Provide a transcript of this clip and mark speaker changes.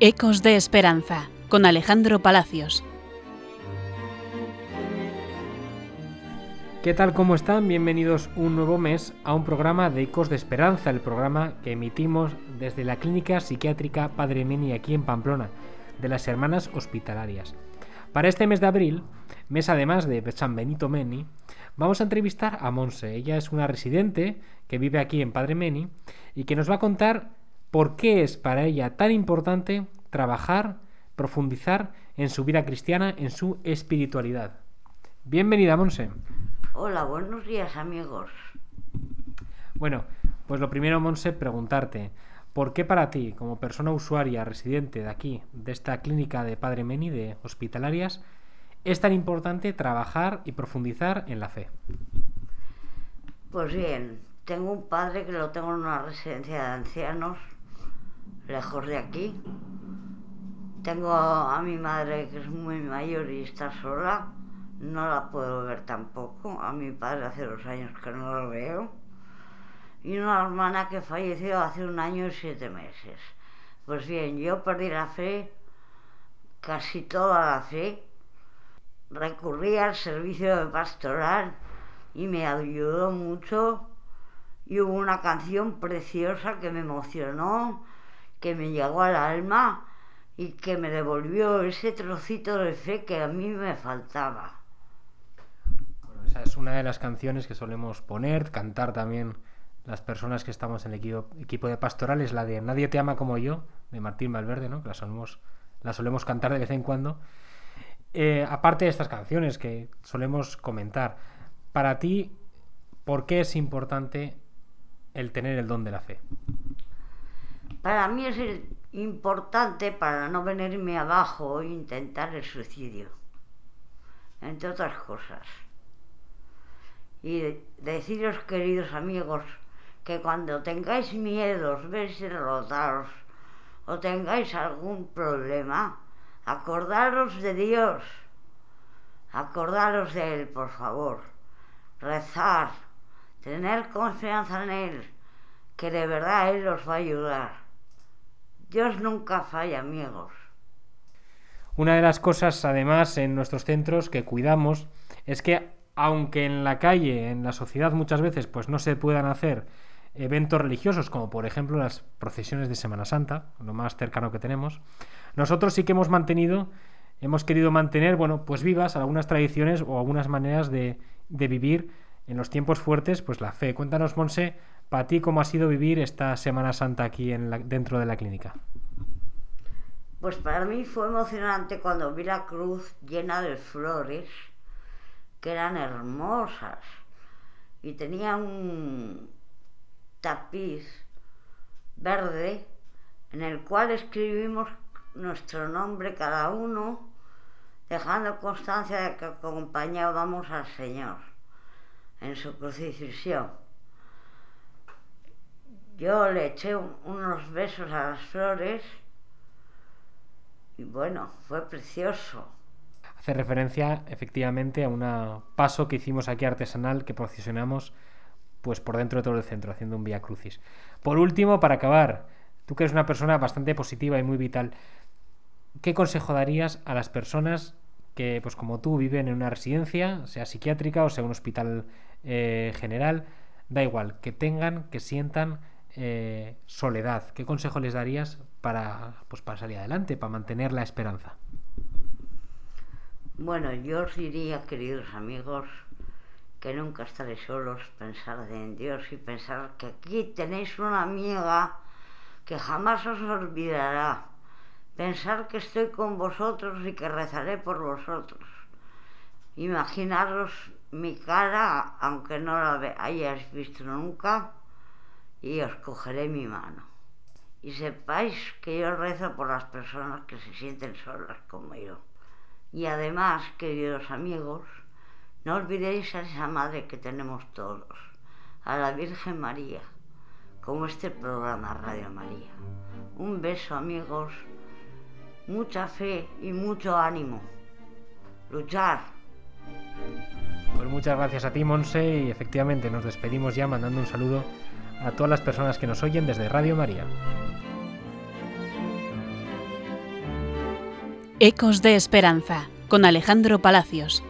Speaker 1: Ecos de Esperanza, con Alejandro Palacios.
Speaker 2: ¿Qué tal? ¿Cómo están? Bienvenidos un nuevo mes a un programa de Ecos de Esperanza, el programa que emitimos desde la Clínica Psiquiátrica Padre Meni aquí en Pamplona, de las Hermanas Hospitalarias. Para este mes de abril, mes además de San Benito Meni, vamos a entrevistar a Monse. Ella es una residente que vive aquí en Padre Meni y que nos va a contar por qué es para ella tan importante trabajar, profundizar en su vida cristiana, en su espiritualidad. Bienvenida, Monse.
Speaker 3: Hola, buenos días, amigos.
Speaker 2: Bueno, pues lo primero, Monse, preguntarte, ¿por qué para ti, como persona usuaria residente de aquí, de esta clínica de Padre Meni, de hospitalarias, es tan importante trabajar y profundizar en la fe?
Speaker 3: Pues bien, tengo un padre que lo tengo en una residencia de ancianos lejos de aquí. Tengo a mi madre que es muy mayor y está sola, no la puedo ver tampoco. A mi padre hace dos años que no lo veo. Y una hermana que falleció hace un año y siete meses. Pues bien, yo perdí la fe, casi toda la fe. Recurrí al servicio de pastoral y me ayudó mucho. Y hubo una canción preciosa que me emocionó que me llegó al alma y que me devolvió ese trocito de fe que a mí me faltaba.
Speaker 2: Bueno, esa es una de las canciones que solemos poner, cantar también las personas que estamos en el equipo, de pastoral, es la de Nadie te ama como yo, de Martín Valverde, ¿no? que la solemos, la solemos cantar de vez en cuando. Eh, aparte de estas canciones que solemos comentar, para ti, ¿por qué es importante el tener el don de la fe?
Speaker 3: Para mí es importante para no venirme abajo e intentar el suicidio, entre otras cosas. Y deciros, queridos amigos, que cuando tengáis miedos, veis derrotados o tengáis algún problema, acordaros de Dios, acordaros de Él, por favor, rezar, tener confianza en Él, que de verdad Él os va a ayudar. Dios nunca falla, amigos.
Speaker 2: Una de las cosas, además, en nuestros centros que cuidamos es que, aunque en la calle, en la sociedad muchas veces, pues no se puedan hacer eventos religiosos, como por ejemplo las procesiones de Semana Santa, lo más cercano que tenemos, nosotros sí que hemos mantenido, hemos querido mantener, bueno, pues vivas algunas tradiciones o algunas maneras de, de vivir en los tiempos fuertes, pues la fe. Cuéntanos, Monse, para ti, ¿cómo ha sido vivir esta Semana Santa aquí en dentro de la clínica?
Speaker 3: Pues para mí fue emocionante cuando vi la cruz llena de flores, que eran hermosas, y tenía un tapiz verde en el cual escribimos nuestro nombre cada uno, dejando constancia de que acompañábamos al Señor en su crucifixión. Yo le eché unos besos a las flores y bueno, fue precioso.
Speaker 2: Hace referencia efectivamente a un paso que hicimos aquí artesanal que procesionamos pues por dentro de todo el centro haciendo un vía crucis. Por último, para acabar, tú que eres una persona bastante positiva y muy vital, ¿qué consejo darías a las personas que, pues como tú, viven en una residencia, sea psiquiátrica o sea un hospital eh, general, da igual, que tengan, que sientan eh, soledad. ¿Qué consejo les darías para, pues, para salir adelante, para mantener la esperanza?
Speaker 3: Bueno, yo os diría, queridos amigos, que nunca estaréis solos, pensar en Dios y pensar que aquí tenéis una amiga que jamás os olvidará. Pensar que estoy con vosotros y que rezaré por vosotros. Imaginaros mi cara, aunque no la hayáis visto nunca, y os cogeré mi mano. Y sepáis que yo rezo por las personas que se sienten solas como yo. Y además, queridos amigos, no olvidéis a esa madre que tenemos todos, a la Virgen María, como este programa Radio María. Un beso amigos, mucha fe y mucho ánimo. Luchar.
Speaker 2: Pues muchas gracias a ti, Monse, y efectivamente nos despedimos ya mandando un saludo a todas las personas que nos oyen desde Radio María.
Speaker 1: Ecos de Esperanza, con Alejandro Palacios.